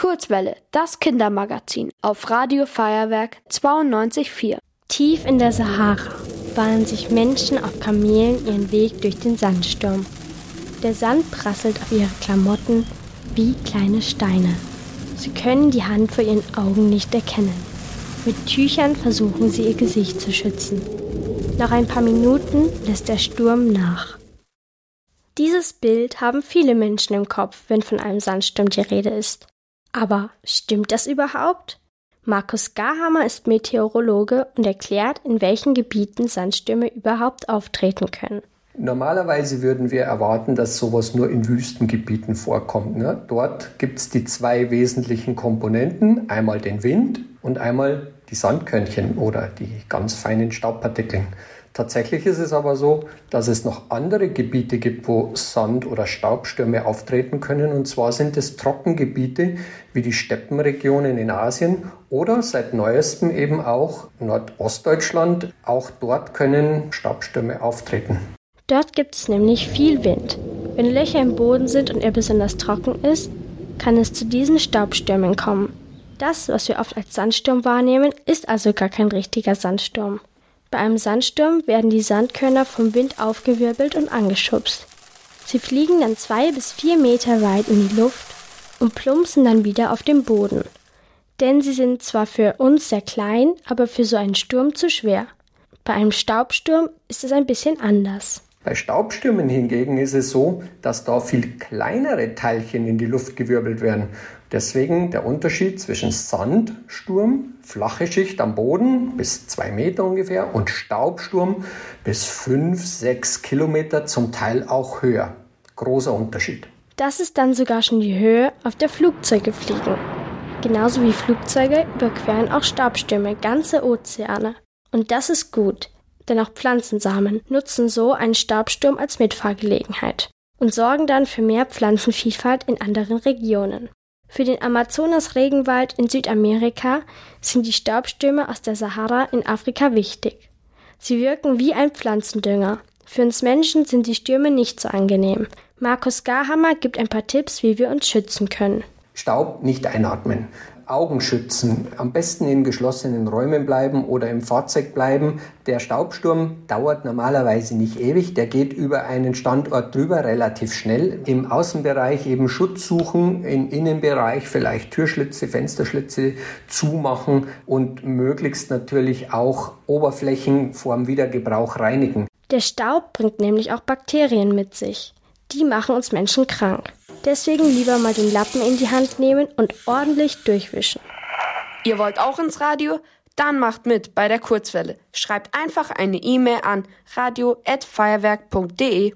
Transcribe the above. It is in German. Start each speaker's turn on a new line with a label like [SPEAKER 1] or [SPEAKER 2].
[SPEAKER 1] Kurzwelle, das Kindermagazin auf Radio Feuerwerk 92.4.
[SPEAKER 2] Tief in der Sahara bahnen sich Menschen auf Kamelen ihren Weg durch den Sandsturm. Der Sand prasselt auf ihre Klamotten wie kleine Steine. Sie können die Hand vor ihren Augen nicht erkennen. Mit Tüchern versuchen sie ihr Gesicht zu schützen. Nach ein paar Minuten lässt der Sturm nach. Dieses Bild haben viele Menschen im Kopf, wenn von einem Sandsturm die Rede ist. Aber stimmt das überhaupt? Markus Garhammer ist Meteorologe und erklärt, in welchen Gebieten Sandstürme überhaupt auftreten können.
[SPEAKER 3] Normalerweise würden wir erwarten, dass sowas nur in Wüstengebieten vorkommt. Ne? Dort gibt es die zwei wesentlichen Komponenten, einmal den Wind und einmal die Sandkörnchen oder die ganz feinen Staubpartikeln. Tatsächlich ist es aber so, dass es noch andere Gebiete gibt, wo Sand- oder Staubstürme auftreten können. Und zwar sind es Trockengebiete wie die Steppenregionen in Asien oder seit neuestem eben auch Nordostdeutschland. Auch dort können Staubstürme auftreten.
[SPEAKER 2] Dort gibt es nämlich viel Wind. Wenn Löcher im Boden sind und er besonders trocken ist, kann es zu diesen Staubstürmen kommen. Das, was wir oft als Sandsturm wahrnehmen, ist also gar kein richtiger Sandsturm. Bei einem Sandsturm werden die Sandkörner vom Wind aufgewirbelt und angeschubst. Sie fliegen dann zwei bis vier Meter weit in die Luft und plumpsen dann wieder auf den Boden. Denn sie sind zwar für uns sehr klein, aber für so einen Sturm zu schwer. Bei einem Staubsturm ist es ein bisschen anders.
[SPEAKER 3] Bei Staubstürmen hingegen ist es so, dass da viel kleinere Teilchen in die Luft gewirbelt werden. Deswegen der Unterschied zwischen Sandsturm, flache Schicht am Boden bis zwei Meter ungefähr und Staubsturm bis fünf, sechs Kilometer, zum Teil auch höher. Großer Unterschied.
[SPEAKER 2] Das ist dann sogar schon die Höhe, auf der Flugzeuge fliegen. Genauso wie Flugzeuge überqueren auch Staubstürme ganze Ozeane. Und das ist gut, denn auch Pflanzensamen nutzen so einen Staubsturm als Mitfahrgelegenheit und sorgen dann für mehr Pflanzenvielfalt in anderen Regionen. Für den Amazonas-Regenwald in Südamerika sind die Staubstürme aus der Sahara in Afrika wichtig. Sie wirken wie ein Pflanzendünger. Für uns Menschen sind die Stürme nicht so angenehm. Markus Garhammer gibt ein paar Tipps, wie wir uns schützen können.
[SPEAKER 3] Staub nicht einatmen. Augen schützen, am besten in geschlossenen Räumen bleiben oder im Fahrzeug bleiben. Der Staubsturm dauert normalerweise nicht ewig, der geht über einen Standort drüber relativ schnell. Im Außenbereich eben Schutz suchen, im Innenbereich vielleicht Türschlitze, Fensterschlitze zumachen und möglichst natürlich auch Oberflächen vorm Wiedergebrauch reinigen.
[SPEAKER 2] Der Staub bringt nämlich auch Bakterien mit sich. Die machen uns Menschen krank. Deswegen lieber mal den Lappen in die Hand nehmen und ordentlich durchwischen.
[SPEAKER 1] Ihr wollt auch ins Radio? Dann macht mit bei der Kurzwelle. Schreibt einfach eine E-Mail an radio@feuerwerk.de.